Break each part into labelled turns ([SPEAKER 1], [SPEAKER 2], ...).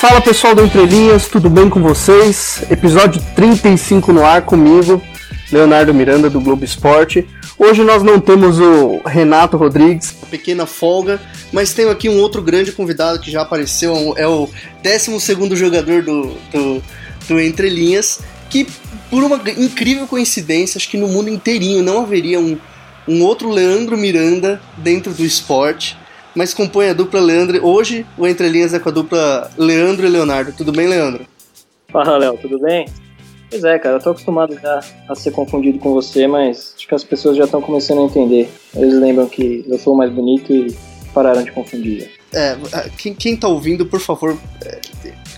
[SPEAKER 1] Fala pessoal do Entre Linhas, tudo bem com vocês? Episódio 35 no ar comigo, Leonardo Miranda do Globo Esporte. Hoje nós não temos o Renato Rodrigues, pequena folga, mas tenho aqui um outro grande convidado que já apareceu, é o 12 jogador do, do, do Entre Linhas, que por uma incrível coincidência, acho que no mundo inteirinho não haveria um, um outro Leandro Miranda dentro do esporte mas compõe a dupla Leandro. Hoje o Entre Linhas é com a dupla Leandro e Leonardo. Tudo bem, Leandro?
[SPEAKER 2] Fala, Léo, tudo bem? Pois é, cara, eu tô acostumado já a ser confundido com você, mas acho que as pessoas já estão começando a entender. Eles lembram que eu sou o mais bonito e pararam de confundir.
[SPEAKER 1] É, quem, quem tá ouvindo, por favor, é,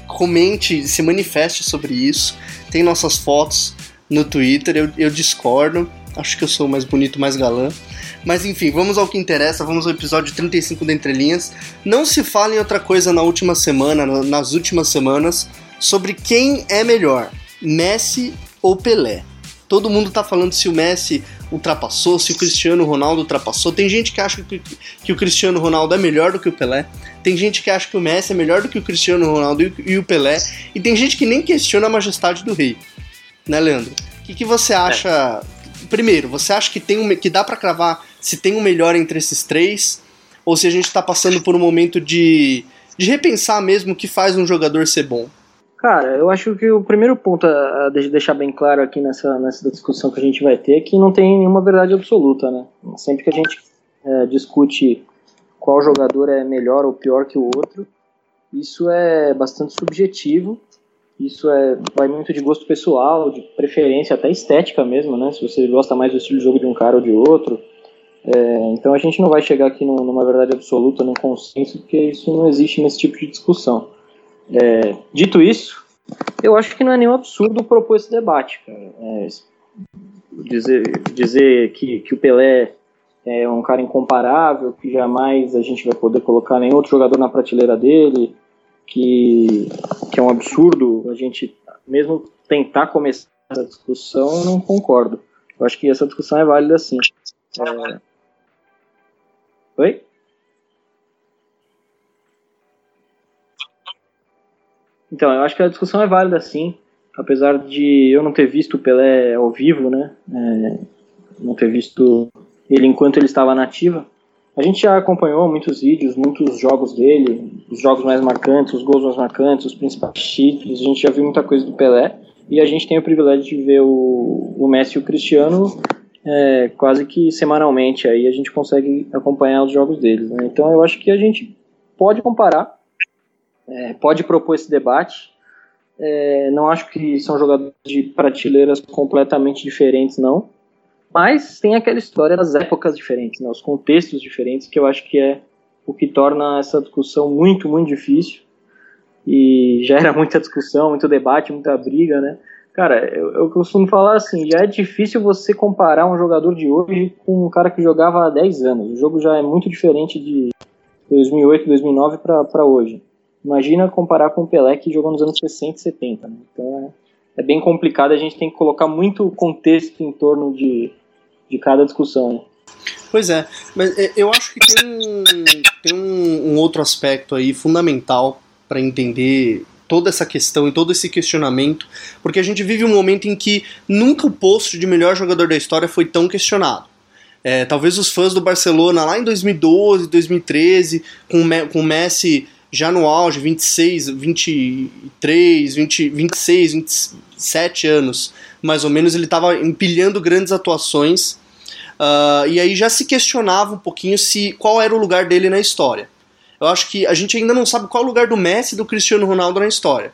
[SPEAKER 1] comente, se manifeste sobre isso. Tem nossas fotos no Twitter, eu, eu discordo. Acho que eu sou o mais bonito, mais galã. Mas enfim, vamos ao que interessa, vamos ao episódio 35 da Entre Linhas. Não se fala em outra coisa na última semana, na- nas últimas semanas, sobre quem é melhor, Messi ou Pelé. Todo mundo tá falando se o Messi ultrapassou, se o Cristiano Ronaldo ultrapassou. Tem gente que acha que, que o Cristiano Ronaldo é melhor do que o Pelé. Tem gente que acha que o Messi é melhor do que o Cristiano Ronaldo e, e o Pelé. E tem gente que nem questiona a majestade do rei. Né, Leandro? O que, que você acha? Primeiro, você acha que, tem um, que dá pra cravar se tem um melhor entre esses três? Ou se a gente tá passando por um momento de, de repensar mesmo o que faz um jogador ser bom?
[SPEAKER 2] Cara, eu acho que o primeiro ponto a a de- deixar bem claro aqui nessa, nessa discussão que a gente vai ter é que não tem nenhuma verdade absoluta, né? Sempre que a gente é, discute qual jogador é melhor ou pior que o outro, isso é bastante subjetivo. Isso é, vai muito de gosto pessoal, de preferência, até estética mesmo, né? Se você gosta mais do estilo de jogo de um cara ou de outro. É, então a gente não vai chegar aqui num- numa verdade absoluta, num consenso, porque isso não existe nesse tipo de discussão. É, dito isso, eu acho que não é nenhum absurdo propor esse debate, cara. É, dizer dizer que, que o Pelé é um cara incomparável, que jamais a gente vai poder colocar nenhum outro jogador na prateleira dele, que, que é um absurdo a gente mesmo tentar começar essa discussão, eu não concordo. Eu acho que essa discussão é válida sim. É... Oi? Então, eu acho que a discussão é válida sim, apesar de eu não ter visto o Pelé ao vivo, né? É, não ter visto ele enquanto ele estava na ativa. A gente já acompanhou muitos vídeos, muitos jogos dele, os jogos mais marcantes, os gols mais marcantes, os principais títulos. A gente já viu muita coisa do Pelé e a gente tem o privilégio de ver o, o Messi e o Cristiano é, quase que semanalmente. Aí a gente consegue acompanhar os jogos deles. né? Então eu acho que a gente pode comparar, é, pode propor esse debate. É, não acho que são jogadores de prateleiras completamente diferentes, não. Mas tem aquela história das épocas diferentes, né, os contextos diferentes, que eu acho que é o que torna essa discussão muito, muito difícil. E já era muita discussão, muito debate, muita briga, né? Cara, eu, eu costumo falar assim, já é difícil você comparar um jogador de hoje com um cara que jogava há 10 anos. O jogo já é muito diferente de 2008, 2009 para hoje. Imagina comparar com o Pelé que jogou nos anos 60 e 70. Né? Então é, é bem complicado, a gente tem que colocar muito contexto em torno de, de cada discussão. né?
[SPEAKER 1] Pois é, mas é, eu acho que tem tem um, um outro aspecto aí fundamental para entender toda essa questão e todo esse questionamento, porque a gente vive um momento em que nunca o posto de melhor jogador da história foi tão questionado. É, talvez os fãs do Barcelona lá em 2012, 2013, com com o Messi já no auge, 26, 23, 20, 26, 27 anos, mais ou menos, ele estava empilhando grandes atuações Uh, e aí já se questionava um pouquinho se qual era o lugar dele na história. Eu acho que a gente ainda não sabe qual é o lugar do Messi e do Cristiano Ronaldo na história.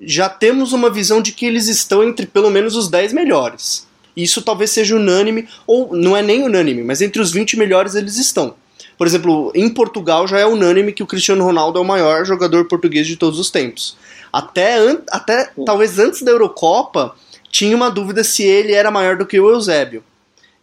[SPEAKER 1] Já temos uma visão de que eles estão entre pelo menos os 10 melhores. Isso talvez seja unânime, ou não é nem unânime, mas entre os 20 melhores eles estão. Por exemplo, em Portugal já é unânime que o Cristiano Ronaldo é o maior jogador português de todos os tempos. Até, até talvez antes da Eurocopa, tinha uma dúvida se ele era maior do que o Eusébio.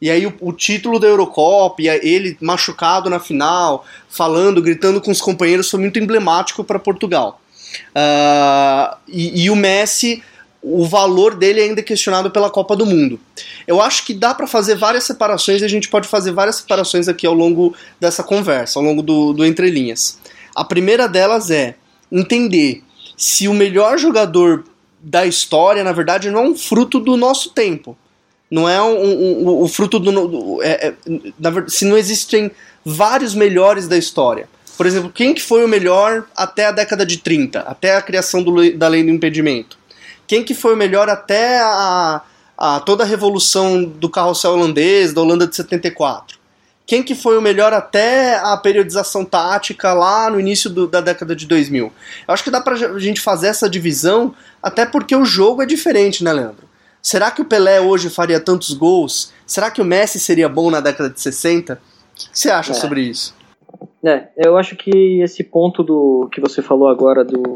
[SPEAKER 1] E aí o, o título da Eurocopa, ele machucado na final, falando, gritando com os companheiros, foi muito emblemático para Portugal. Uh, e, e o Messi o valor dele é ainda questionado pela Copa do Mundo. Eu acho que dá para fazer várias separações e a gente pode fazer várias separações aqui ao longo dessa conversa, ao longo do, do Entre Linhas. A primeira delas é entender se o melhor jogador da história, na verdade, não é um fruto do nosso tempo. Não é um, um, um o fruto do. do é, é, na, se não existem vários melhores da história. Por exemplo, quem que foi o melhor até a década de 30, até a criação do, da lei do impedimento? Quem que foi o melhor até a, a toda a revolução do carrossel holandês, da Holanda de 74? Quem que foi o melhor até a periodização tática lá no início do, da década de 2000? Eu acho que dá pra gente fazer essa divisão, até porque o jogo é diferente, né, Leandro? Será que o Pelé hoje faria tantos gols? Será que o Messi seria bom na década de 60? O que você acha é. sobre isso?
[SPEAKER 2] É, eu acho que esse ponto do que você falou agora do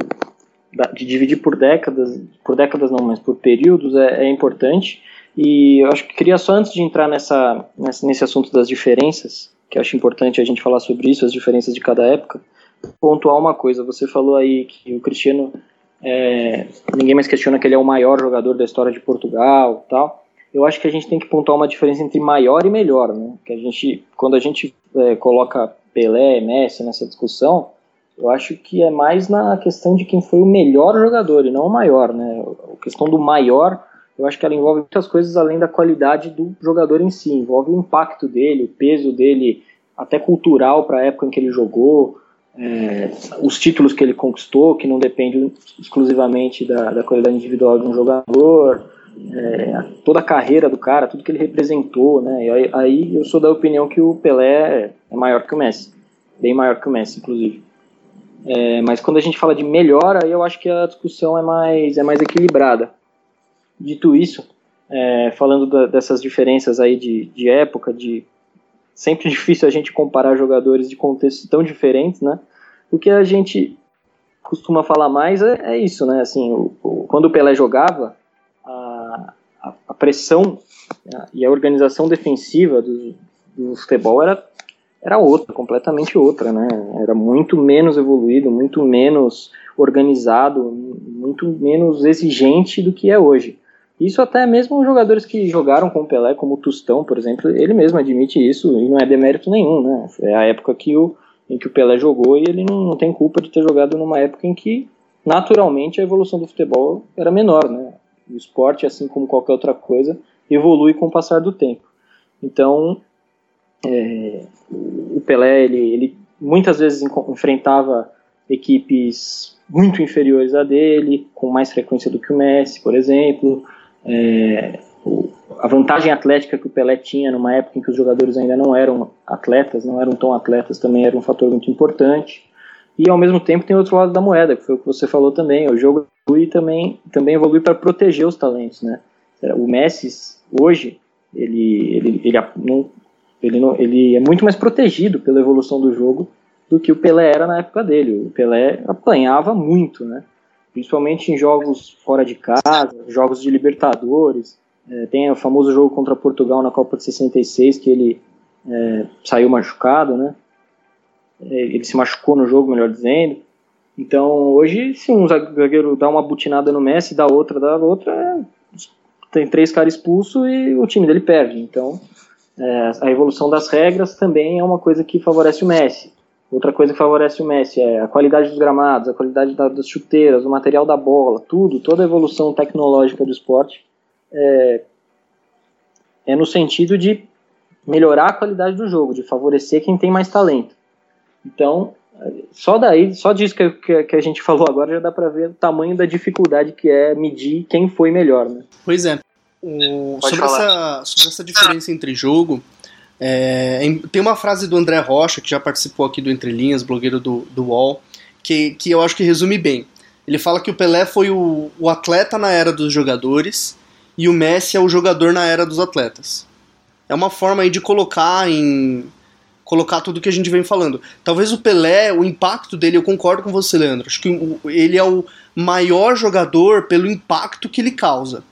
[SPEAKER 2] de dividir por décadas, por décadas não, mas por períodos é, é importante. E eu acho que queria só antes de entrar nessa, nessa, nesse assunto das diferenças, que eu acho importante a gente falar sobre isso, as diferenças de cada época, pontuar uma coisa. Você falou aí que o Cristiano, é, ninguém mais questiona que ele é o maior jogador da história de Portugal, tal. Eu acho que a gente tem que pontuar uma diferença entre maior e melhor, né? Que a gente, quando a gente é, coloca Pelé, Messi nessa discussão, eu acho que é mais na questão de quem foi o melhor jogador e não o maior, né? A questão do maior eu acho que ela envolve muitas coisas além da qualidade do jogador em si, envolve o impacto dele, o peso dele, até cultural para a época em que ele jogou, é, os títulos que ele conquistou, que não dependem exclusivamente da, da qualidade individual de um jogador, é, toda a carreira do cara, tudo que ele representou, né? Aí, aí, eu sou da opinião que o Pelé é maior que o Messi, bem maior que o Messi, inclusive. É, mas quando a gente fala de melhor, aí eu acho que a discussão é mais, é mais equilibrada. Dito isso, é, falando da, dessas diferenças aí de, de época, de sempre difícil a gente comparar jogadores de contextos tão diferentes, né? O que a gente costuma falar mais é, é isso, né? Assim, o, o, quando o Pelé jogava, a, a, a pressão a, e a organização defensiva do, do futebol era, era outra, completamente outra, né? Era muito menos evoluído, muito menos organizado, muito menos exigente do que é hoje. Isso até mesmo jogadores que jogaram com o Pelé, como o Tustão, por exemplo, ele mesmo admite isso e não é demérito nenhum, né? É a época que o, em que o Pelé jogou e ele não, não tem culpa de ter jogado numa época em que, naturalmente, a evolução do futebol era menor, né? O esporte, assim como qualquer outra coisa, evolui com o passar do tempo. Então, é, o Pelé, ele, ele muitas vezes enfrentava equipes muito inferiores a dele, com mais frequência do que o Messi, por exemplo. É, a vantagem atlética que o Pelé tinha numa época em que os jogadores ainda não eram atletas, não eram tão atletas, também era um fator muito importante. E ao mesmo tempo tem outro lado da moeda, que foi o que você falou também, o jogo evolui também, também evolui para proteger os talentos, né? O Messi hoje ele ele ele, não, ele, não, ele é muito mais protegido pela evolução do jogo do que o Pelé era na época dele. O Pelé apanhava muito, né? Principalmente em jogos fora de casa, jogos de Libertadores. É, tem o famoso jogo contra Portugal na Copa de 66, que ele é, saiu machucado, né? É, ele se machucou no jogo, melhor dizendo. Então, hoje, se um zagueiro dá uma butinada no Messi, dá outra, dá outra, tem três caras expulsos e o time dele perde. Então, é, a evolução das regras também é uma coisa que favorece o Messi. Outra coisa que favorece o Messi é a qualidade dos gramados, a qualidade das chuteiras, o material da bola, tudo, toda a evolução tecnológica do esporte é, é no sentido de melhorar a qualidade do jogo, de favorecer quem tem mais talento. Então, só daí, só disso que, que, que a gente falou agora já dá para ver o tamanho da dificuldade que é medir quem foi melhor, né?
[SPEAKER 1] Pois é. O, sobre, essa, sobre essa diferença entre jogo, é, tem uma frase do André Rocha, que já participou aqui do Entre Linhas, blogueiro do, do UOL, que, que eu acho que resume bem. Ele fala que o Pelé foi o, o atleta na era dos jogadores e o Messi é o jogador na era dos atletas. É uma forma aí de colocar em colocar tudo que a gente vem falando. Talvez o Pelé, o impacto dele, eu concordo com você, Leandro. Acho que ele é o maior jogador pelo impacto que ele causa.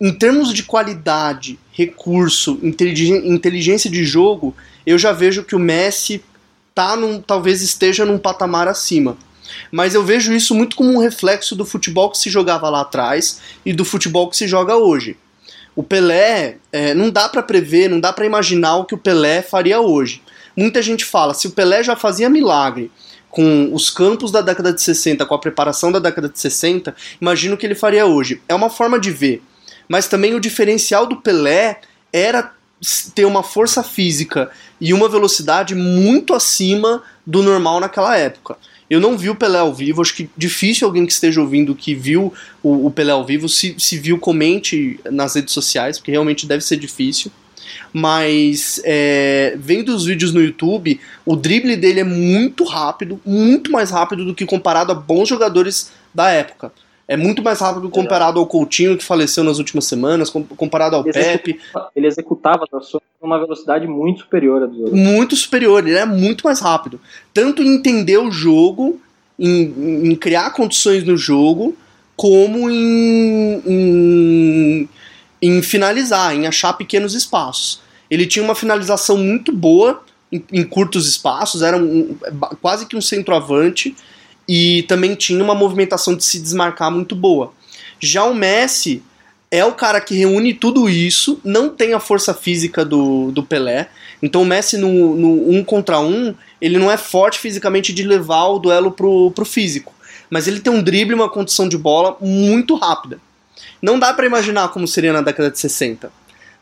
[SPEAKER 1] Em termos de qualidade, recurso, inteligência de jogo, eu já vejo que o Messi tá num, talvez esteja num patamar acima. Mas eu vejo isso muito como um reflexo do futebol que se jogava lá atrás e do futebol que se joga hoje. O Pelé, é, não dá para prever, não dá para imaginar o que o Pelé faria hoje. Muita gente fala, se o Pelé já fazia milagre com os campos da década de 60, com a preparação da década de 60, imagino o que ele faria hoje. É uma forma de ver. Mas também o diferencial do Pelé era ter uma força física e uma velocidade muito acima do normal naquela época. Eu não vi o Pelé ao vivo, acho que difícil alguém que esteja ouvindo que viu o, o Pelé ao vivo, se, se viu, comente nas redes sociais, porque realmente deve ser difícil. Mas é, vendo os vídeos no YouTube, o drible dele é muito rápido, muito mais rápido do que comparado a bons jogadores da época. É muito mais rápido comparado ao Coutinho, que faleceu nas últimas semanas, comparado ao
[SPEAKER 2] ele
[SPEAKER 1] Pepe.
[SPEAKER 2] Executava, ele executava as ações com uma velocidade muito superior à dos outros.
[SPEAKER 1] Muito superior, ele é muito mais rápido. Tanto em entender o jogo, em, em criar condições no jogo, como em, em, em, finalizar, em achar pequenos espaços. Ele tinha uma finalização muito boa em, em curtos espaços, era um, quase que um centroavante e também tinha uma movimentação de se desmarcar muito boa. Já o Messi é o cara que reúne tudo isso, não tem a força física do, do Pelé. Então o Messi no, no um contra um, ele não é forte fisicamente de levar o duelo pro, pro físico. Mas ele tem um drible, uma condição de bola muito rápida. Não dá para imaginar como seria na década de 60.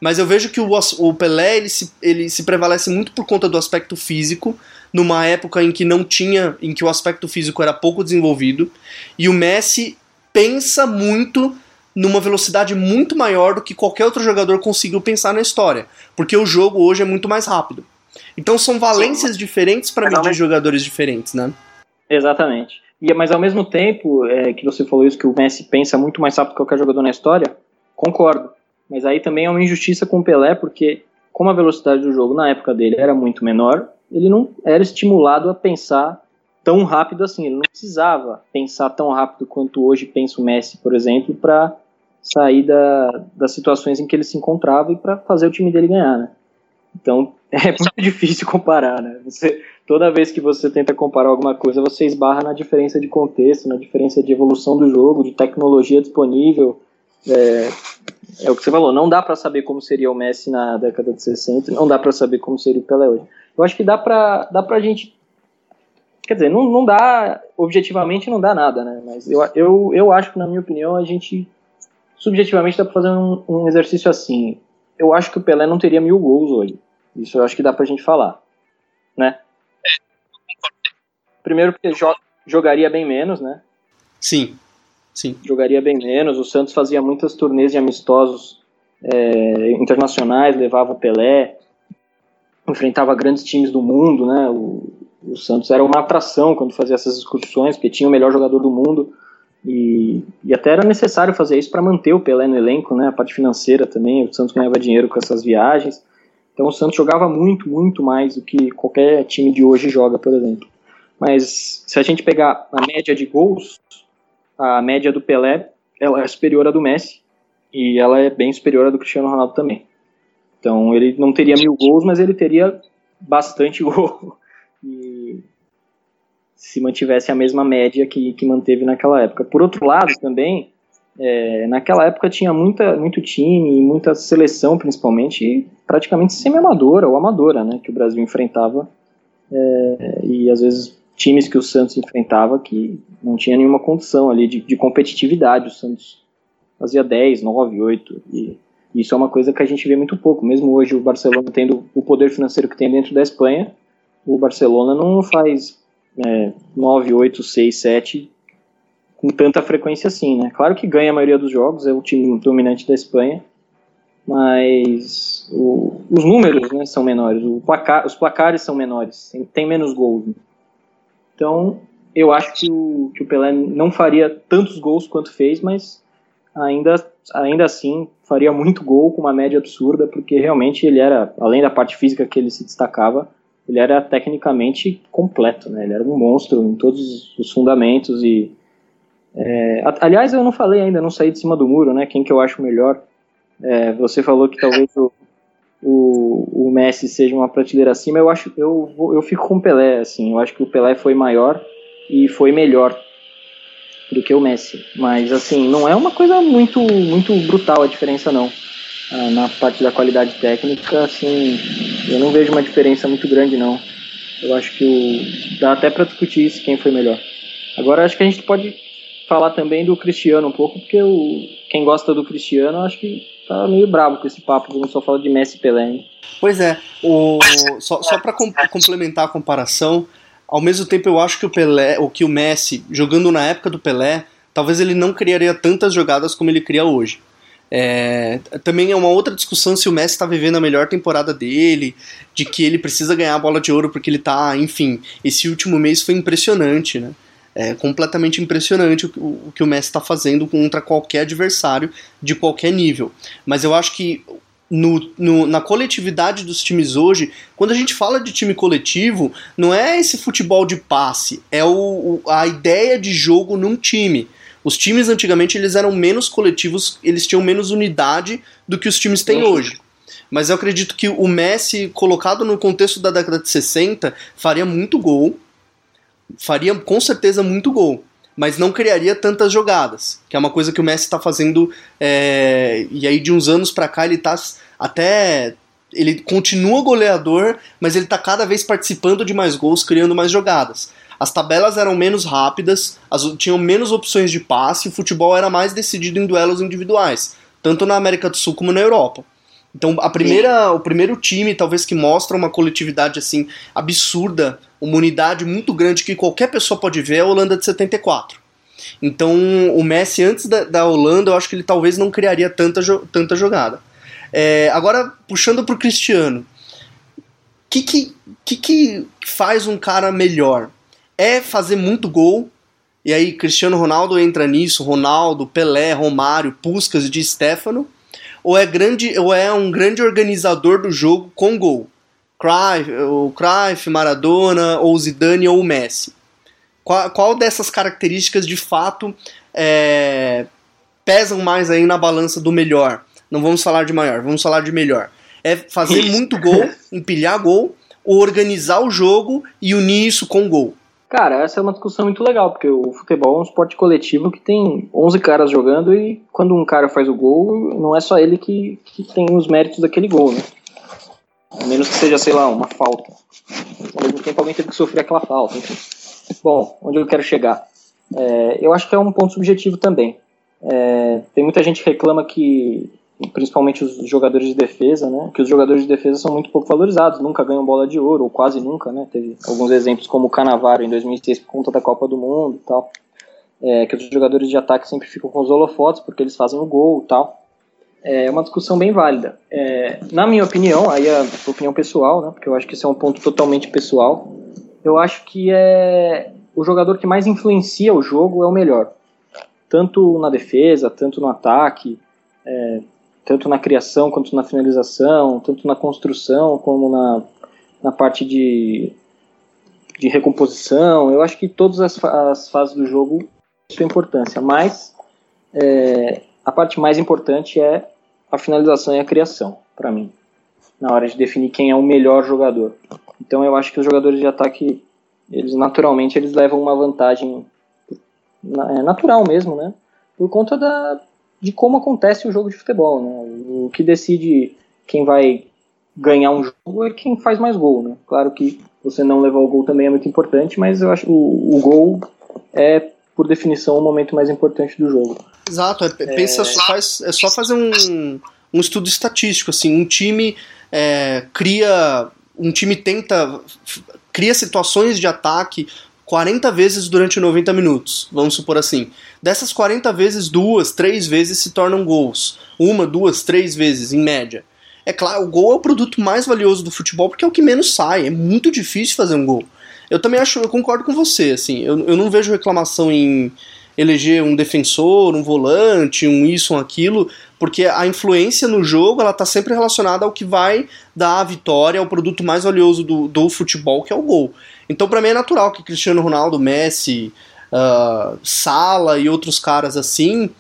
[SPEAKER 1] Mas eu vejo que o, o Pelé ele se, ele se prevalece muito por conta do aspecto físico, numa época em que não tinha, em que o aspecto físico era pouco desenvolvido, e o Messi pensa muito numa velocidade muito maior do que qualquer outro jogador conseguiu pensar na história, porque o jogo hoje é muito mais rápido. Então são valências Sim. diferentes para medir jogadores diferentes, né?
[SPEAKER 2] Exatamente. E, mas ao mesmo tempo é, que você falou isso, que o Messi pensa muito mais rápido que qualquer jogador na história, concordo. Mas aí também é uma injustiça com o Pelé, porque como a velocidade do jogo na época dele era muito menor, ele não era estimulado a pensar tão rápido assim. Ele não precisava pensar tão rápido quanto hoje pensa o Messi, por exemplo, para sair da, das situações em que ele se encontrava e para fazer o time dele ganhar, né? Então é muito difícil comparar, né? Você, toda vez que você tenta comparar alguma coisa, você esbarra na diferença de contexto, na diferença de evolução do jogo, de tecnologia disponível. É, é o que você falou, não dá para saber como seria o Messi na década de 60, não dá para saber como seria o Pelé hoje. Eu acho que dá pra, dá pra gente. Quer dizer, não, não dá. Objetivamente não dá nada, né? Mas eu, eu, eu acho que, na minha opinião, a gente. Subjetivamente dá pra fazer um, um exercício assim. Eu acho que o Pelé não teria mil gols hoje. Isso eu acho que dá pra gente falar. Né? Primeiro porque jo jogaria bem menos, né?
[SPEAKER 1] Sim. Sim.
[SPEAKER 2] Jogaria bem menos. O Santos fazia muitas turnês de amistosos é, internacionais, levava o Pelé enfrentava grandes times do mundo, né? O, o, Santos era uma atração quando fazia essas excursões, porque tinha o melhor jogador do mundo e, e até era necessário fazer isso para manter o Pelé no elenco, né? A parte financeira também, o Santos ganhava dinheiro com essas viagens. Então o Santos jogava muito, muito mais do que qualquer time de hoje joga, por exemplo. Mas se a gente pegar a média de gols, a média do Pelé ela é superior à do Messi e ela é bem superior à do Cristiano Ronaldo também. Então ele não teria mil gols, mas ele teria bastante gol. E se mantivesse a mesma média que, que manteve naquela época. Por outro lado, também, é, naquela época tinha muita, muito time, muita seleção, principalmente, praticamente semi-amadora ou amadora, né, que o Brasil enfrentava. É, e às vezes times que o Santos enfrentava que não tinha nenhuma condição ali de, de competitividade. O Santos fazia 10, 9, 8 e isso é uma coisa que a gente vê muito pouco. Mesmo hoje o Barcelona tendo o poder financeiro que tem dentro da Espanha, o Barcelona não faz é, 9, 8, 6, 7 com tanta frequência assim, né? Claro que ganha a maioria dos jogos, é o time dominante da Espanha, mas o, os números né, são menores, placar, os placares são menores, tem, menos gols. Né? Então, eu acho que o, que o Pelé não faria tantos gols quanto fez, mas ainda ainda assim faria muito gol com uma média absurda, porque realmente ele era, além da parte física que ele se destacava, ele era tecnicamente completo, né? Ele era um monstro em todos os fundamentos e é, aliás, eu não falei ainda, não saí de cima do muro, né? Quem que eu acho melhor? É, você falou que talvez o, o, o, Messi seja uma prateleira acima. Eu acho, eu, eu fico com o Pelé, assim. Eu acho que o Pelé foi maior e foi melhor do que o Messi. Mas assim, não é uma coisa muito, muito brutal a diferença, não. Ah, na parte da qualidade técnica, assim, eu não vejo uma diferença muito grande, não. Eu acho que o, dá até para discutir isso, quem foi melhor. Agora, acho que a gente pode falar também do Cristiano um pouco, porque o, quem gosta do Cristiano, acho que tá meio bravo com esse papo, quando só fala de Messi e Pelé, hein?
[SPEAKER 1] Pois é, o, só, só para com, complementar a comparação, ao mesmo tempo eu acho que o Pelé, ou que o Messi, jogando na época do Pelé, talvez ele não criaria tantas jogadas como ele cria hoje. É, também é uma outra discussão se o Messi está vivendo a melhor temporada dele, de que ele precisa ganhar a bola de ouro porque ele tá, enfim, esse último mês foi impressionante, né? É completamente impressionante o, o que o Messi está fazendo contra qualquer adversário de qualquer nível. Mas eu acho que no, no, na coletividade dos times hoje, quando a gente fala de time coletivo, não é esse futebol de passe, é o, o, a ideia de jogo num time. Os times antigamente eles eram menos coletivos, eles tinham menos unidade do que os times têm hoje. Mas eu acredito que o Messi, colocado no contexto da década de 60, faria muito gol, faria com certeza muito gol, mas não criaria tantas jogadas, que é uma coisa que o Messi está fazendo, é, e aí de uns anos para cá ele está até ele continua goleador, mas ele está cada vez participando de mais gols, criando mais jogadas. As tabelas eram menos rápidas, as, tinham menos opções de passe, o futebol era mais decidido em duelos individuais, tanto na América do Sul como na Europa. Então, a primeira, o primeiro time, talvez que mostra uma coletividade assim absurda, uma unidade muito grande que qualquer pessoa pode ver, é a Holanda de 74. Então, o Messi antes da, da Holanda, eu acho que ele talvez não criaria tanta, tanta jogada. É, agora, puxando para o Cristiano, o que, que, que, que faz um cara melhor? É fazer muito gol, e aí Cristiano Ronaldo entra nisso, Ronaldo, Pelé, Romário, Puskas e Di Stefano, ou é grande ou é um grande organizador do jogo com gol. Cruyff, o Cruyff, Maradona, ou Zidane ou Messi. Qual, qual dessas características de fato é, pesam mais aí na balança do melhor? Não vamos falar de maior, vamos falar de melhor. É fazer muito gol, empilhar gol, ou organizar o jogo e unir isso com gol.
[SPEAKER 2] Cara, essa é uma discussão muito legal, porque o futebol é um esporte coletivo que tem 11 caras jogando e quando um cara faz o gol, não é só ele que, que tem os méritos daquele gol, né? A menos que seja, sei lá, uma falta. Ao mesmo tempo alguém teve que sofrer aquela falta, enfim. Bom, onde eu quero chegar? É, eu acho que é um ponto subjetivo também. É, tem muita gente que reclama que principalmente os jogadores de defesa, né? Que os jogadores de defesa são muito pouco valorizados, nunca ganham bola de ouro, ou quase nunca, né? Teve alguns exemplos como o Canavaro em 2006 por conta da Copa do Mundo tal. É, que os jogadores de ataque sempre ficam com os holofotes porque eles fazem o gol tal. É uma discussão bem válida. É, na minha opinião, aí é a opinião pessoal, né? Porque eu acho que esse é um ponto totalmente pessoal. Eu acho que é o jogador que mais influencia o jogo é o melhor. Tanto na defesa, tanto no ataque. É, tanto na criação quanto na finalização, tanto na construção como na, na parte de, de recomposição. Eu acho que todas as, as fases do jogo têm sua importância, mas é, a parte mais importante é a finalização e a criação, para mim, na hora de definir quem é o melhor jogador. Então eu acho que os jogadores de ataque, eles naturalmente eles levam uma vantagem é, natural mesmo, né? Por conta da, de como acontece o jogo de futebol. Né? O que decide quem vai ganhar um jogo é quem faz mais gol. Né? Claro que você não levar o gol também é muito importante, mas eu acho que o, o gol é, por definição, o momento mais importante do jogo.
[SPEAKER 1] Exato, é, pensa, é... Só, faz, é só fazer um, um estudo estatístico. Assim, um time é, cria. Um time tenta. cria situações de ataque 40 vezes durante 90 minutos, vamos supor assim. Dessas 40 vezes, duas, três vezes se tornam gols. Uma, duas, três vezes, em média. É claro, o gol é o produto mais valioso do futebol porque é o que menos sai. É muito difícil fazer um gol. Eu também acho, eu concordo com você, assim. Eu, eu não vejo reclamação em, eleger um defensor, um volante, um isso, um aquilo, porque a influência no jogo ela está sempre relacionada ao que vai dar a vitória, ao produto mais valioso do, do futebol, que é o gol. Então, para mim é natural que Cristiano Ronaldo, Messi, uh, Sala e outros caras assim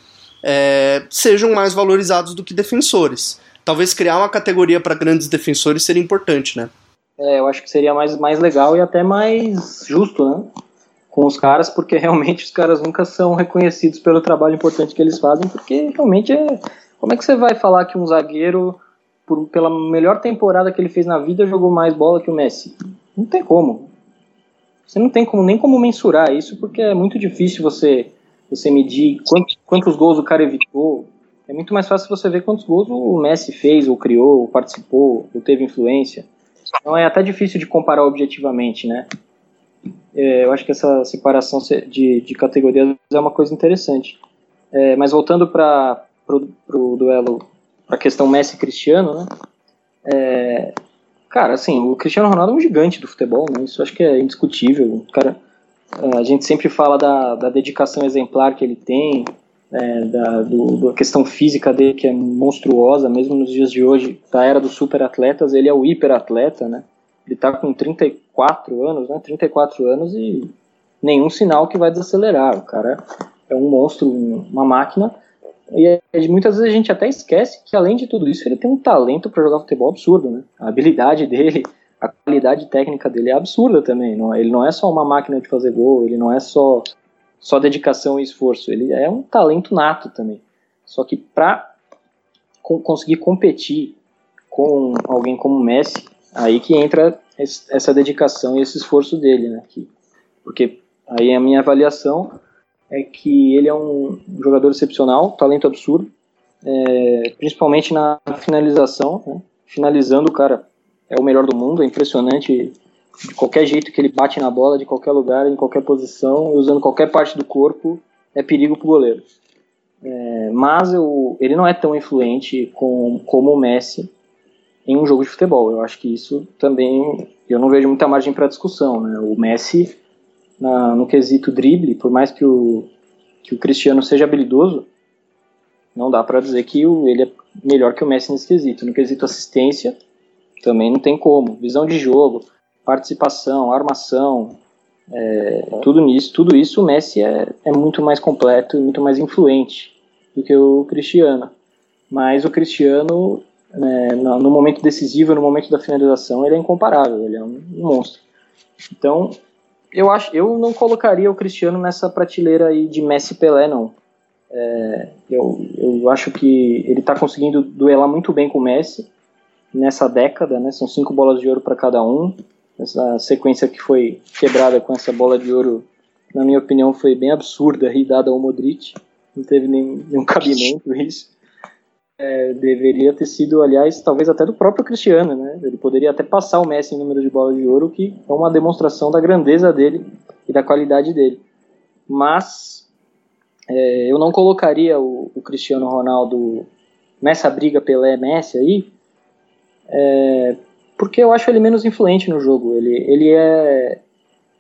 [SPEAKER 1] é, sejam mais valorizados do que defensores. Talvez criar uma categoria para grandes defensores seria importante, né?
[SPEAKER 2] É, eu acho que seria mais, mais legal e até mais justo, né? Com os caras, porque realmente os caras nunca são reconhecidos pelo trabalho importante que eles fazem, porque realmente é. Como é que você vai falar que um zagueiro, por, pela melhor temporada que ele fez na vida, jogou mais bola que o Messi? Não tem como. Você não tem como, nem como mensurar isso, porque é muito difícil você, você medir quantos, quantos gols o cara evitou. É muito mais fácil você ver quantos gols o Messi fez, ou criou, ou participou, ou teve influência. Então é até difícil de comparar objetivamente, né? É, eu acho que essa separação de, de categorias é uma coisa interessante. É, mas voltando para o duelo, para a questão Messi-Cristiano, né? É, cara, assim, o Cristiano Ronaldo é um gigante do futebol, né? Isso acho que é indiscutível. Cara, é, a gente sempre fala da, da dedicação exemplar que ele tem, é, da, do, da questão física dele que é monstruosa, mesmo nos dias de hoje, da era dos super atletas, ele é o hiperatleta, né? Ele está com 34 anos, né? 34 anos e nenhum sinal que vai desacelerar. O cara é um monstro, uma máquina. E muitas vezes a gente até esquece que, além de tudo isso, ele tem um talento para jogar futebol absurdo, né? A habilidade dele, a qualidade técnica dele é absurda também. Não, ele não é só uma máquina de fazer gol, ele não é só só dedicação e esforço. Ele é um talento nato também. Só que para conseguir competir com alguém como o Messi, aí que entra essa dedicação e esse esforço dele, né? Que, porque aí a minha avaliação é que ele é um jogador excepcional, talento absurdo, é, principalmente na finalização, né? finalizando o cara é o melhor do mundo, é impressionante de qualquer jeito que ele bate na bola, de qualquer lugar, em qualquer posição, usando qualquer parte do corpo, é perigo para o goleiro. É, mas eu, ele não é tão influente com, como o Messi em um jogo de futebol. Eu acho que isso também eu não vejo muita margem para discussão. Né? O Messi, na, no quesito drible, por mais que o, que o Cristiano seja habilidoso, não dá para dizer que o, ele é melhor que o Messi nesse quesito. No quesito assistência, também não tem como. Visão de jogo, participação, armação, é, tudo nisso, tudo isso o Messi é, é muito mais completo e muito mais influente do que o Cristiano. Mas o Cristiano, né, no momento decisivo, no momento da finalização, ele é incomparável, ele é um, monstro. Então, eu acho, eu não colocaria o Cristiano nessa prateleira aí de Messi Pelé, não. É, eu, eu acho que ele está conseguindo duelar muito bem com o Messi nessa década, né? São cinco bolas de ouro para cada um. Essa sequência que foi quebrada com essa bola de ouro, na minha opinião, foi bem absurda e dada ao Modric. Não teve nenhum, nenhum cabimento isso. É, deveria ter sido, aliás, talvez até do próprio Cristiano, né? Ele poderia até passar o Messi em número de bolas de ouro, que é uma demonstração da grandeza dele e da qualidade dele. Mas é, eu não colocaria o, o, Cristiano Ronaldo nessa briga Pelé-Messi aí, é, porque eu acho ele menos influente no jogo. Ele, ele é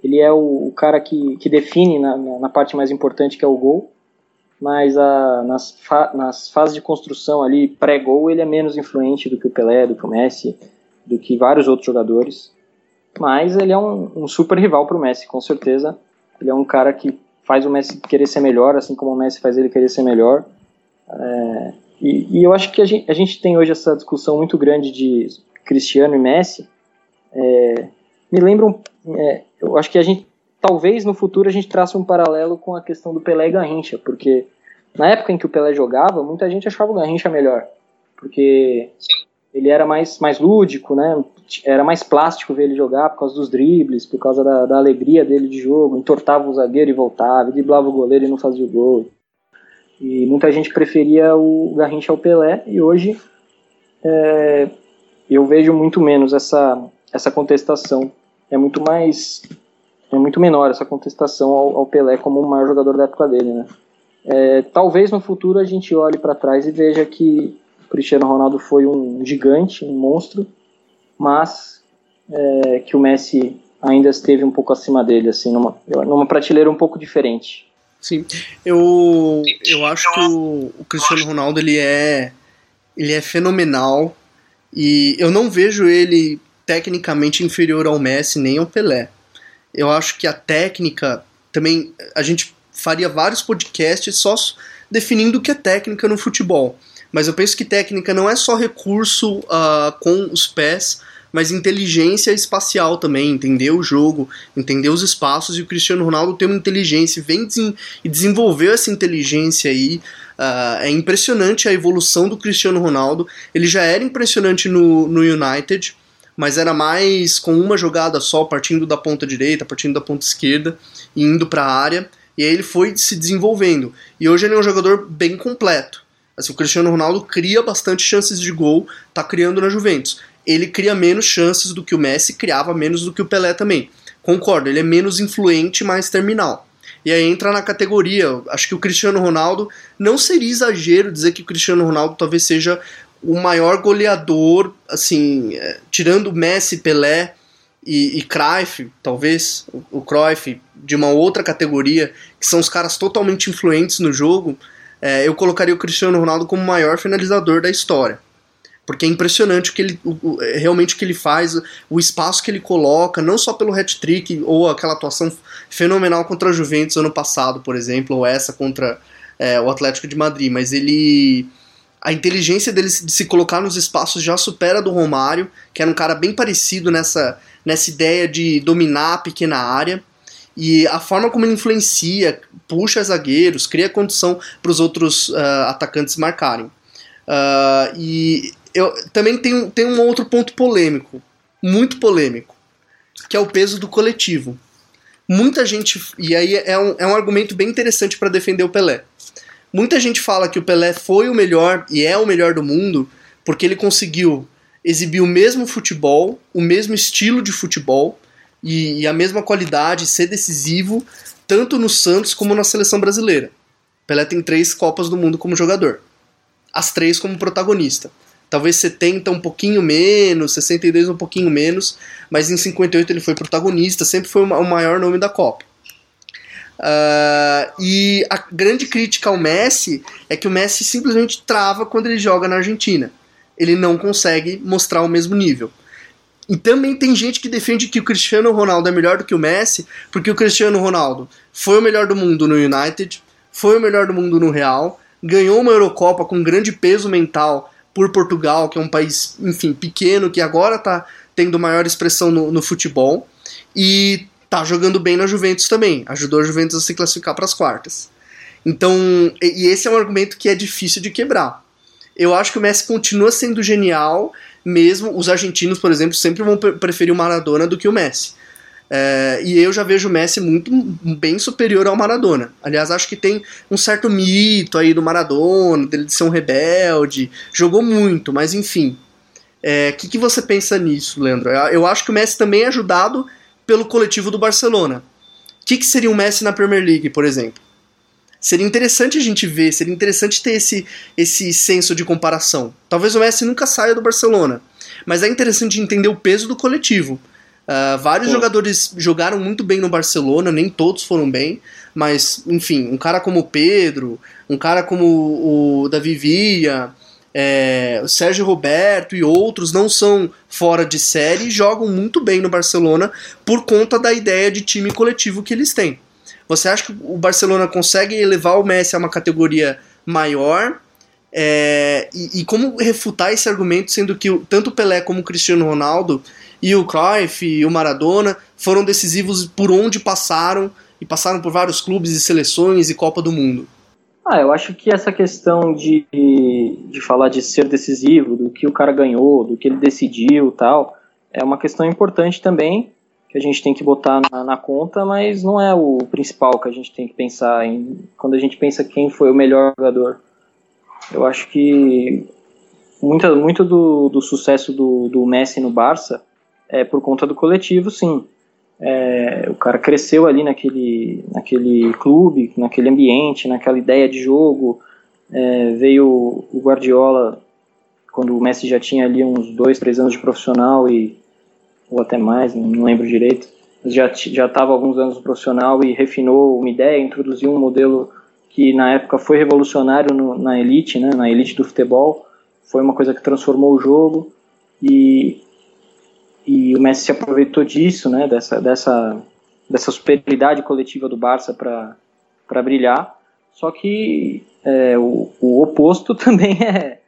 [SPEAKER 2] ele é o, o cara que, que define na, na, parte mais importante que é o gol, mas a, nas, fa, nas fases de construção ali pré-gol ele é menos influente do que o Pelé, do que o Messi, do que vários outros jogadores. Mas ele é um, um super rival para o Messi, com certeza. Ele é um cara que faz o Messi querer ser melhor, assim como o Messi faz ele querer ser melhor. É, e, e, eu acho que a gente, a gente tem hoje essa discussão muito grande de Cristiano e Messi, é, me lembram. É, eu acho que a gente, talvez no futuro, a gente traça um paralelo com a questão do Pelé e Garrincha, porque na época em que o Pelé jogava, muita gente achava o Garrincha melhor, porque ele era mais, mais lúdico, né? Era mais plástico ver ele jogar por causa dos dribles, por causa da, da alegria dele de jogo, entortava o zagueiro e voltava, driblava o goleiro e não fazia o gol. E muita gente preferia o Garrincha ao Pelé, e hoje é, eu vejo muito menos essa, essa contestação. É muito mais. É muito menor essa contestação ao, ao Pelé como o maior jogador da época dele, né? É, talvez no futuro a gente olhe para trás e veja que o Cristiano Ronaldo foi um gigante, um monstro, mas é, que o Messi ainda esteve um pouco acima dele, assim, numa, numa prateleira um pouco diferente.
[SPEAKER 1] Sim, eu, eu acho que o, o Cristiano Ronaldo ele é, ele é fenomenal e eu não vejo ele tecnicamente inferior ao Messi nem ao Pelé. Eu acho que a técnica também a gente faria vários podcasts só definindo o que é técnica no futebol. Mas eu penso que técnica não é só recurso uh, com os pés, mas inteligência espacial também, entender o jogo, entender os espaços, e o Cristiano Ronaldo tem uma inteligência, vem e desenvolveu essa inteligência aí. Uh, é impressionante a evolução do Cristiano Ronaldo. Ele já era impressionante no, no United, mas era mais com uma jogada só, partindo da ponta direita, partindo da ponta esquerda e indo para a área. E aí ele foi se desenvolvendo. E hoje ele é um jogador bem completo. Assim, o Cristiano Ronaldo cria bastante chances de gol, tá criando na Juventus ele cria menos chances do que o Messi, criava menos do que o Pelé também. Concordo, ele é menos influente, mais terminal. E aí entra na categoria, acho que o Cristiano Ronaldo, não seria exagero dizer que o Cristiano Ronaldo talvez seja o maior goleador, assim, é, tirando Messi, Pelé e, e Cruyff, talvez, o, o Cruyff, de uma outra categoria, que são os caras totalmente influentes no jogo, é, eu colocaria o Cristiano Ronaldo como o maior finalizador da história. Porque é impressionante o que ele, o, é, realmente o que ele faz, o espaço que ele coloca, não só pelo hat-trick ou aquela atuação fenomenal contra a Juventus ano passado, por exemplo, ou essa contra é, o Atlético de Madrid, mas ele a inteligência dele de se colocar nos espaços já supera do Romário, que era um cara bem parecido nessa, nessa ideia de dominar a pequena área. E a forma como ele influencia, puxa zagueiros, cria condição para os outros uh, atacantes marcarem. Uh, e eu também tem, tem um outro ponto polêmico, muito polêmico, que é o peso do coletivo. Muita gente, e aí é um, é um argumento bem interessante para defender o Pelé. Muita gente fala que o Pelé foi o melhor e é o melhor do mundo porque ele conseguiu exibir o mesmo futebol, o mesmo estilo de futebol e, e a mesma qualidade, ser decisivo tanto no Santos como na seleção brasileira. Pelé tem três Copas do Mundo como jogador, as três como protagonista. Talvez 70 um pouquinho menos, 62 um pouquinho menos, mas em 58 ele foi protagonista, sempre foi o maior nome da Copa. Uh, e a grande crítica ao Messi é que o Messi simplesmente trava quando ele joga na Argentina. Ele não consegue mostrar o mesmo nível. E também tem gente que defende que o Cristiano Ronaldo é melhor do que o Messi, porque o Cristiano Ronaldo foi o melhor do mundo no United, foi o melhor do mundo no Real, ganhou uma Eurocopa com grande peso mental por Portugal, que é um país, enfim, pequeno, que agora está tendo maior expressão no, no, futebol, e tá jogando bem na Juventus também, ajudou a Juventus a se classificar para as quartas. Então, e, esse é um argumento que é difícil de quebrar. Eu acho que o Messi continua sendo genial, mesmo os argentinos, por exemplo, sempre vão preferir o Maradona do que o Messi. É, e eu já vejo o Messi muito bem superior ao Maradona. Aliás, acho que tem um certo mito aí do Maradona, dele de ser um rebelde. Jogou muito, mas enfim. O é, que, que você pensa nisso, Leandro? Eu acho que o Messi também é ajudado pelo coletivo do Barcelona. O que, que seria um Messi na Premier League, por exemplo? Seria interessante a gente ver, seria interessante ter esse, esse senso de comparação. Talvez o Messi nunca saia do Barcelona, mas é interessante entender o peso do coletivo. Uh, vários Pô. jogadores jogaram muito bem no Barcelona, nem todos foram bem, mas, enfim, um cara como o Pedro, um cara como o Davi Villa, é, o Sérgio Roberto e outros não são fora de série e jogam muito bem no Barcelona por conta da ideia de time coletivo que eles têm. Você acha que o Barcelona consegue elevar o Messi a uma categoria maior? É, e, e, como refutar esse argumento, sendo que tanto o Pelé como o Cristiano Ronaldo e o Cruyff e o Maradona foram decisivos por onde passaram e passaram por vários clubes e seleções e Copa do Mundo.
[SPEAKER 2] Ah, eu acho que essa questão de, de falar de ser decisivo, do que o cara ganhou, do que ele decidiu tal, é uma questão importante também, que a gente tem que botar na, na conta, mas não é o principal que a gente tem que pensar em quando a gente pensa quem foi o melhor jogador. Eu acho que muito, muito do, do sucesso do, do Messi no Barça é por conta do coletivo, sim. É, o cara cresceu ali naquele, naquele clube, naquele ambiente, naquela ideia de jogo. É, veio o Guardiola quando o Messi já tinha ali uns dois, três anos de profissional e ou até mais, não lembro direito. já já estava alguns anos no profissional e refinou uma ideia, introduziu um modelo que na época foi revolucionário no, na elite, né, na elite do futebol. Foi uma coisa que transformou o jogo e, e o Messi se aproveitou disso, né, dessa, dessa, dessa superioridade coletiva do Barça para brilhar. Só que é, o, o, oposto também é,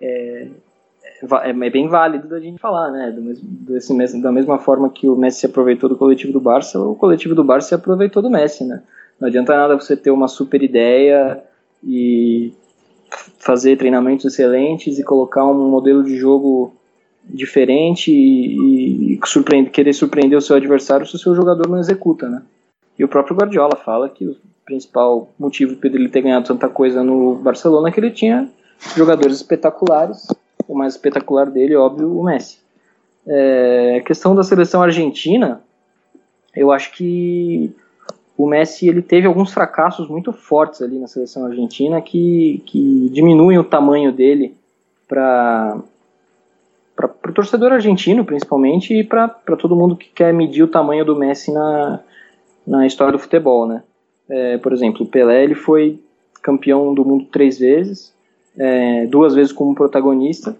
[SPEAKER 2] é, é, é, bem válido da gente falar, né? Do mesmo, desse mesmo, da mesma forma que o Messi se aproveitou do coletivo do Barça, o coletivo do Barça se aproveitou do Messi, né? Não adianta nada você ter uma super ideia e fazer treinamentos excelentes e colocar um modelo de jogo diferente e, e surpreender, querer surpreender o seu adversário se o seu jogador não executa, né? E o próprio Guardiola fala que o principal motivo para ele ter ganhado tanta coisa no Barcelona é que ele tinha jogadores espetaculares, o mais espetacular dele, óbvio, o Messi. É, questão da seleção argentina, eu acho que o Messi ele teve alguns fracassos muito fortes ali na seleção argentina que, que diminuem o tamanho dele para para o torcedor argentino principalmente e para todo mundo que quer medir o tamanho do Messi na, na história do futebol, né? É, por exemplo, o Pelé ele foi campeão do mundo três vezes, é, duas vezes como protagonista.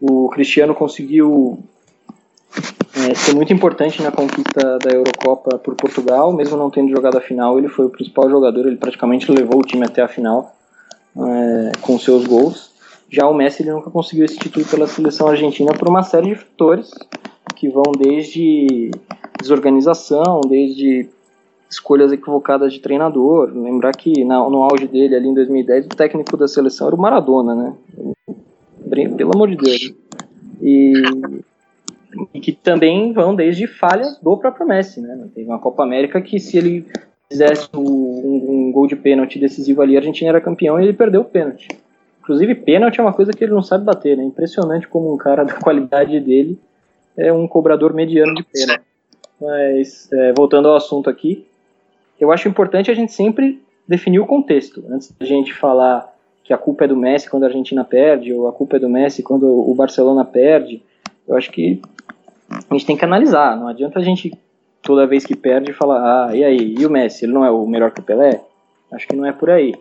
[SPEAKER 2] O Cristiano conseguiu é, ser muito importante na conquista da Eurocopa por Portugal, mesmo não tendo jogado a final, ele foi o principal jogador, ele praticamente levou o time até a final é, com seus gols. Já o Messi ele nunca conseguiu esse título pela seleção argentina por uma série de fatores que vão desde desorganização, desde escolhas equivocadas de treinador. Lembrar que na, no auge dele ali em 2010 o técnico da seleção era o Maradona, né? Pelo amor de Deus. E e que também vão desde falhas do próprio Messi, né? Teve uma Copa América que se ele fizesse um, um, gol de pênalti decisivo ali, a Argentina era campeão e ele perdeu o pênalti. Inclusive, pênalti é uma coisa que ele não sabe bater, né? Impressionante como um cara da qualidade dele é um cobrador mediano de pênalti. Mas, é, voltando ao assunto aqui, eu acho importante a gente sempre definir o contexto. Antes da gente falar que a culpa é do Messi quando a Argentina perde, ou a culpa é do Messi quando o Barcelona perde, eu acho que a gente tem que analisar. Não adianta a gente, toda vez que perde, falar, ah, e aí, e o Messi, ele não é o melhor que o Pelé? Acho que não é por aí.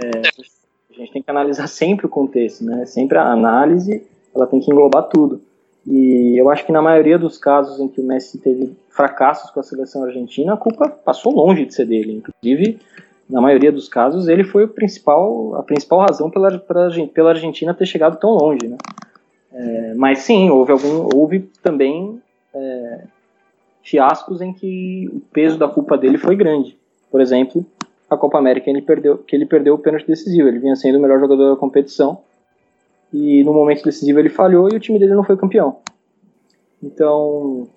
[SPEAKER 2] É, a gente tem que analisar sempre o contexto, né? Sempre a análise, ela tem que englobar tudo. E eu acho que na maioria dos casos em que o Messi teve fracassos com a seleção argentina, a culpa passou longe de ser dele. Inclusive, na maioria dos casos, ele foi o principal, a principal razão pela, pela Argentina ter chegado tão longe, né? É, mas sim, houve, algum, houve também é, fiascos em que o peso da culpa dele foi grande. Por exemplo, a Copa América ele perdeu, que ele perdeu o pênalti decisivo. Ele vinha sendo o melhor jogador da competição e no momento decisivo ele falhou e o time dele não foi campeão. Então,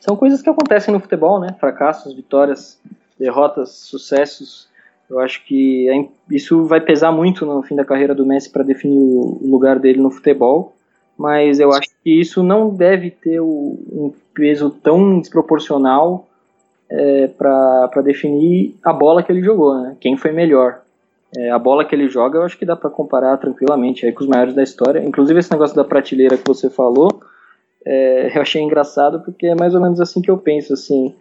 [SPEAKER 2] são coisas que acontecem no futebol, né? Fracassos, vitórias, derrotas, sucessos. Eu acho que é, isso vai pesar muito no fim da carreira do Messi para definir o lugar dele no futebol mas eu acho que isso não deve ter um peso tão desproporcional é, para definir a bola que ele jogou, né? Quem foi melhor. É, a bola que ele joga, eu acho que dá para comparar tranquilamente aí com os maiores da história. Inclusive esse negócio da prateleira que você falou, é, eu achei engraçado porque é mais ou menos assim que eu penso, assim.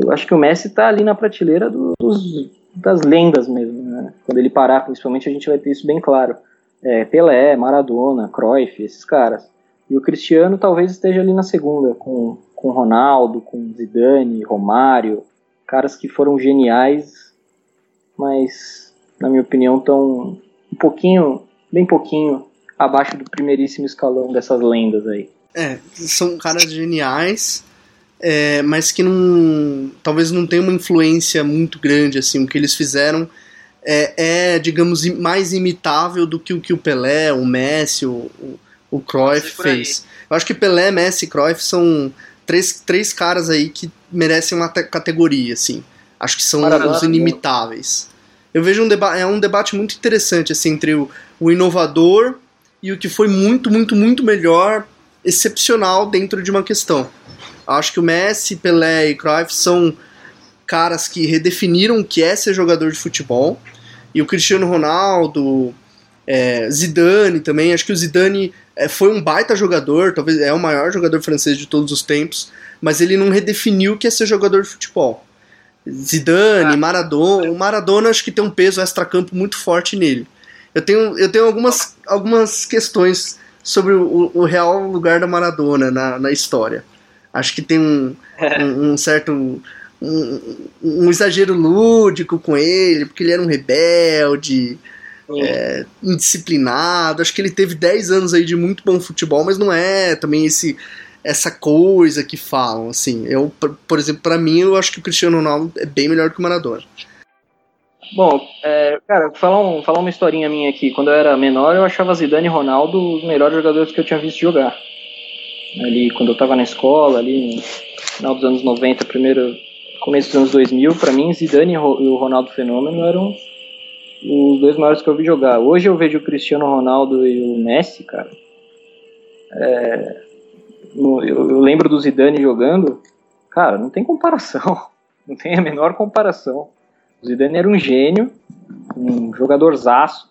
[SPEAKER 2] Eu acho que o Messi está ali na prateleira dos, das lendas mesmo, né? Quando ele parar, principalmente, a gente vai ter isso bem claro Pelé, Maradona, Cruyff, esses caras. E o Cristiano talvez esteja ali na segunda, com, com Ronaldo, com Zidane, Romário, caras que foram geniais, mas, na minha opinião, estão um pouquinho, bem pouquinho, abaixo do primeiríssimo escalão dessas lendas aí.
[SPEAKER 1] É, são caras geniais, é, mas que não, talvez não tenham uma influência muito grande, assim, o que eles fizeram é, é, digamos, mais imitável do que o que o Pelé, o Messi, o, o, o Cruyff fez. Eu acho que Pelé, Messi e Cruyff são três, três caras aí que merecem uma categoria, assim. Acho que são Maradona, os inimitáveis. Eu vejo um debate, é um debate muito interessante, assim, entre o, o inovador e o que foi muito, muito, muito melhor, excepcional dentro de uma questão. Acho que o Messi, Pelé e Cruyff são caras que redefiniram o que é ser jogador de futebol e o Cristiano Ronaldo, é, Zidane também. Acho que o Zidane é, foi um baita jogador, talvez é o maior jogador francês de todos os tempos, mas ele não redefiniu o que é ser jogador de futebol. Zidane, Maradona, o Maradona acho que tem um peso extracampo muito forte nele. Eu tenho, eu tenho algumas, algumas questões sobre o, o real lugar da Maradona na, na história. Acho que tem um, um, um certo. Um, um, exagero lúdico com ele, porque ele era um rebelde, é, indisciplinado. Acho que ele teve 10 anos aí de muito bom futebol, mas não é também esse essa coisa que falam, assim. Eu, por exemplo, para mim, eu acho que o Cristiano Ronaldo é bem melhor que o Maradona.
[SPEAKER 2] Bom, é, cara, falar, um, falar uma historinha minha aqui. Quando eu era menor, eu achava Zidane e Ronaldo os melhores jogadores que eu tinha visto jogar. Ali, quando eu tava na escola, ali no final dos anos 90, primeiro começo dos anos 2000, para mim, Zidane e o Ronaldo Fenômeno eram os dois maiores que eu vi jogar. Hoje eu vejo o Cristiano Ronaldo e o Messi, cara. É, eu, eu lembro do Zidane jogando, cara, não tem comparação. Não tem a menor comparação. O Zidane era um gênio, um jogadorzaço.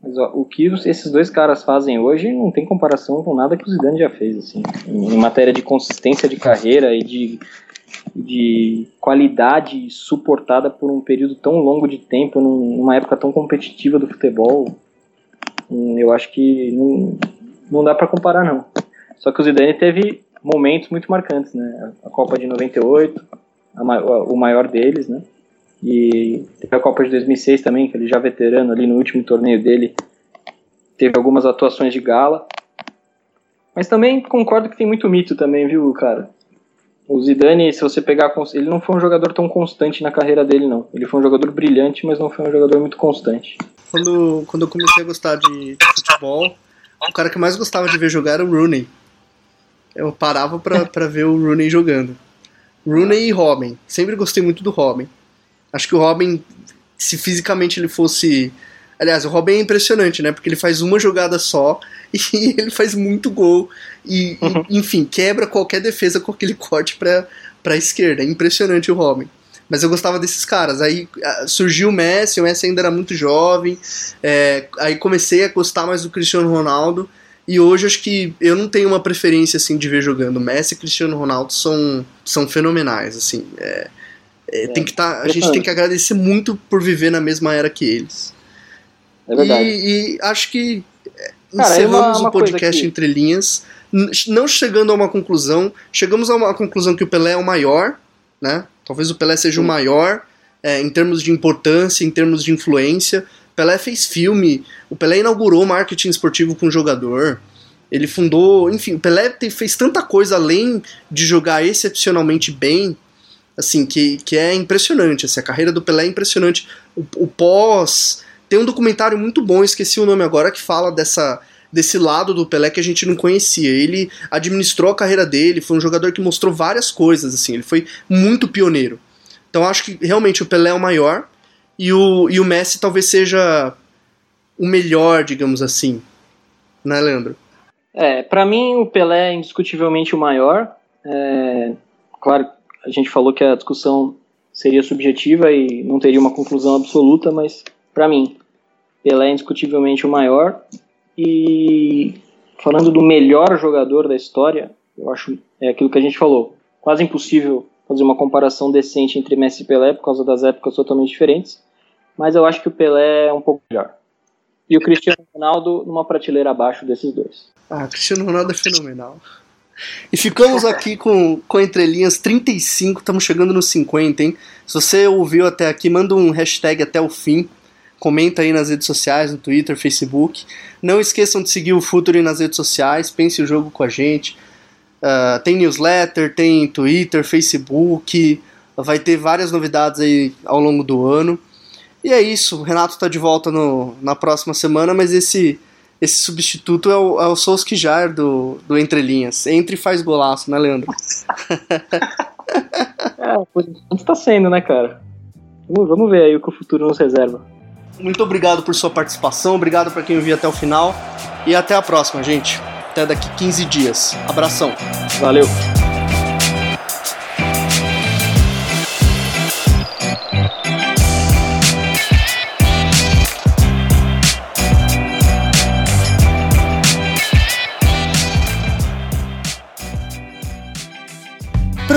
[SPEAKER 2] Mas ó, o que esses dois caras fazem hoje não tem comparação com nada que o Zidane já fez, assim, em matéria de consistência de carreira e de, de qualidade suportada por um período tão longo de tempo, numa época tão competitiva do futebol. Hum, eu acho que não, não dá para comparar, não. Só que o Zidane teve momentos muito marcantes, né? A Copa de 98, a, o maior deles, né? E teve a Copa de 2006 também, que ele já veterano ali no último torneio dele, teve algumas atuações de gala. Mas também concordo que tem muito mito também, viu, cara? O Zidane, se você pegar, ele não foi um jogador tão constante na carreira dele, não. Ele foi um jogador brilhante, mas não foi um jogador muito constante.
[SPEAKER 1] Quando, quando eu comecei a gostar de, futebol, o cara que mais gostava de ver jogar era o Rooney. Eu parava pra, pra ver o Rooney jogando. Rooney e Robin. Sempre gostei muito do Robin. Acho que o Robin, se fisicamente ele fosse. Aliás, o Robin é impressionante, né? Porque ele faz uma jogada só e ele faz muito gol. E, uhum. e enfim, quebra qualquer defesa com aquele corte pra, pra esquerda. É impressionante o Robin. Mas eu gostava desses caras. Aí surgiu o Messi, o Messi ainda era muito jovem. É, aí comecei a gostar mais do Cristiano Ronaldo. E hoje acho que eu não tenho uma preferência assim de ver jogando. Messi e Cristiano Ronaldo são, são fenomenais. Assim, é, é, tem que tá, a gente tem que agradecer muito por viver na mesma era que eles.
[SPEAKER 2] É verdade.
[SPEAKER 1] E, e acho que é, Cara, encerramos o podcast entre linhas, não chegando a uma conclusão. Chegamos a uma conclusão que o Pelé é o maior, né? Talvez o Pelé seja Sim. o maior é, em termos de importância, em termos de influência. Pelé fez filme, o Pelé inaugurou marketing esportivo com o jogador. Ele fundou, enfim, o Pelé fez tanta coisa além de jogar excepcionalmente bem assim, que, que é impressionante, assim, a carreira do Pelé é impressionante. O, o pós... Tem um documentário muito bom, esqueci o nome agora, que fala dessa desse lado do Pelé que a gente não conhecia. Ele administrou a carreira dele, foi um jogador que mostrou várias coisas, assim, ele foi muito pioneiro. Então acho que realmente o Pelé é o maior e o, e o Messi talvez seja o melhor, digamos assim. Né, Leandro?
[SPEAKER 2] É, para mim o Pelé é indiscutivelmente o maior. É, claro, a gente falou que a discussão seria subjetiva e não teria uma conclusão absoluta, mas para mim, Pelé é indiscutivelmente o maior. E falando do melhor jogador da história, eu acho é aquilo que a gente falou, quase impossível fazer uma comparação decente entre Messi e Pelé por causa das épocas totalmente diferentes, mas eu acho que o Pelé é um pouco melhor. E o Cristiano Ronaldo numa prateleira abaixo desses dois.
[SPEAKER 1] Ah, Cristiano Ronaldo é fenomenal. E ficamos aqui com, com entrelinhas 35, estamos chegando nos 50, hein? Se você ouviu até aqui, manda um hashtag até o fim. Comenta aí nas redes sociais, no Twitter, Facebook. Não esqueçam de seguir o Futuri nas redes sociais, pense o jogo com a gente. Uh, tem newsletter, tem Twitter, Facebook, vai ter várias novidades aí ao longo do ano. E é isso, o Renato está de volta no, na próxima semana, mas esse esse substituto é o, é o do, do Entre Linhas. Entre e faz golaço, né, Leandro?
[SPEAKER 2] é, por tá sendo, né, cara? Vamos, vamos ver aí o que o futuro nos reserva.
[SPEAKER 1] Muito obrigado por sua participação, obrigado para quem ouviu até o final e até a próxima, gente. Até daqui 15 dias. Abração.
[SPEAKER 2] Valeu.